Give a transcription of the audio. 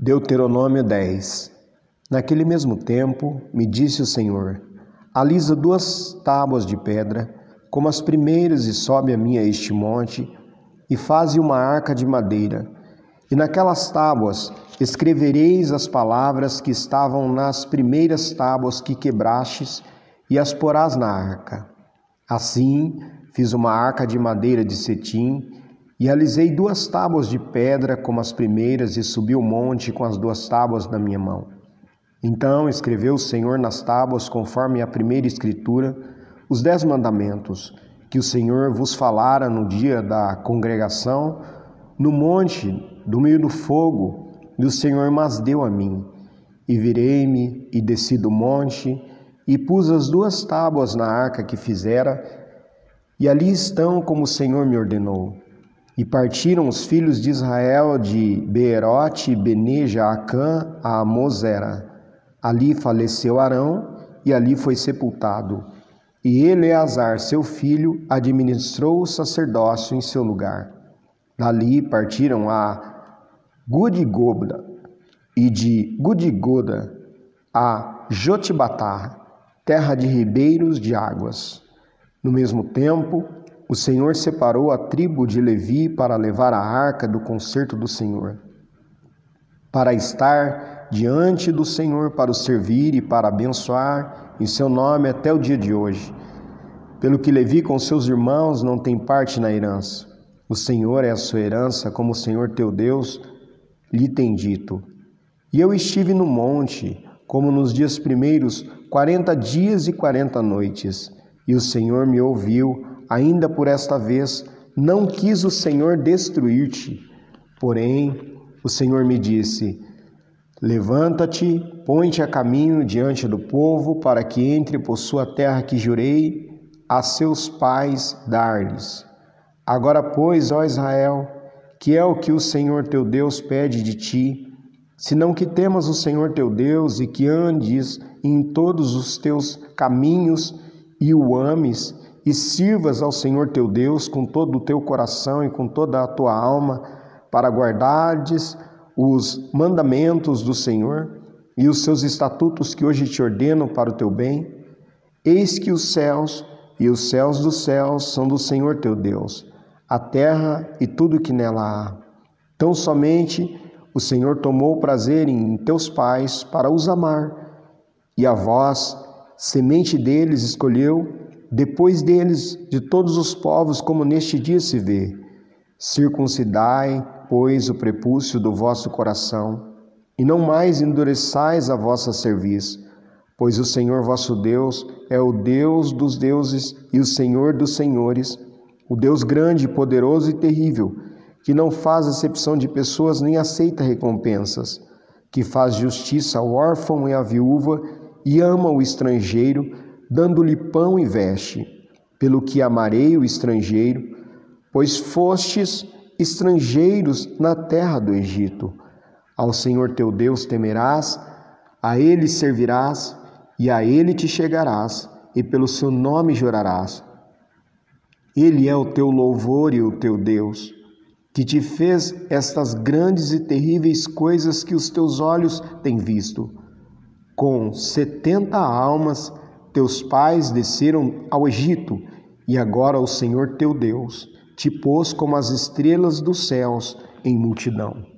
Deuteronômio 10 Naquele mesmo tempo, me disse o Senhor: Alisa duas tábuas de pedra, como as primeiras, e sobe a mim a este monte, e faze uma arca de madeira. E naquelas tábuas escrevereis as palavras que estavam nas primeiras tábuas que quebrastes, e as porás na arca. Assim, fiz uma arca de madeira de cetim, e alisei duas tábuas de pedra como as primeiras, e subi o monte com as duas tábuas na minha mão. Então escreveu o Senhor nas tábuas, conforme a primeira escritura, os dez mandamentos, que o Senhor vos falara no dia da congregação, no monte, do meio do fogo, e o Senhor mas deu a mim. E virei-me e desci do monte, e pus as duas tábuas na arca que fizera, e ali estão como o Senhor me ordenou. E partiram os filhos de Israel de Beerote, Beneja, Acã, a Mosera. Ali faleceu Arão e ali foi sepultado. E Eleazar, seu filho, administrou o sacerdócio em seu lugar. Dali partiram a Gudigoda e de Gudigoda a Jotibatá, terra de ribeiros de águas. No mesmo tempo, o Senhor separou a tribo de Levi para levar a arca do concerto do Senhor, para estar diante do Senhor para o servir e para abençoar em seu nome até o dia de hoje. Pelo que Levi com seus irmãos não tem parte na herança. O Senhor é a sua herança, como o Senhor teu Deus lhe tem dito. E eu estive no monte, como nos dias primeiros, quarenta dias e quarenta noites, e o Senhor me ouviu ainda por esta vez, não quis o Senhor destruir-te. Porém, o Senhor me disse: Levanta-te, põe-te a caminho diante do povo, para que entre por sua terra que jurei a seus pais dar-lhes. Agora, pois, ó Israel, que é o que o Senhor teu Deus pede de ti, senão que temas o Senhor teu Deus e que andes em todos os teus caminhos e o ames e sirvas ao Senhor teu Deus com todo o teu coração e com toda a tua alma, para guardardes os mandamentos do Senhor e os seus estatutos que hoje te ordeno para o teu bem, eis que os céus e os céus dos céus são do Senhor teu Deus, a terra e tudo que nela há. Tão somente o Senhor tomou prazer em teus pais para os amar, e a vós, semente deles, escolheu depois deles, de todos os povos, como neste dia se vê. Circuncidai, pois, o prepúcio do vosso coração, e não mais endureçais a vossa cerviz, pois o Senhor vosso Deus é o Deus dos deuses e o Senhor dos senhores, o Deus grande, poderoso e terrível, que não faz acepção de pessoas nem aceita recompensas, que faz justiça ao órfão e à viúva e ama o estrangeiro, dando-lhe pão e veste, pelo que amarei o estrangeiro, pois fostes estrangeiros na terra do Egito. Ao Senhor teu Deus temerás, a ele servirás e a ele te chegarás, e pelo seu nome jurarás. Ele é o teu louvor e o teu Deus, que te fez estas grandes e terríveis coisas que os teus olhos têm visto. Com setenta almas teus pais desceram ao Egito, e agora o Senhor teu Deus te pôs como as estrelas dos céus em multidão.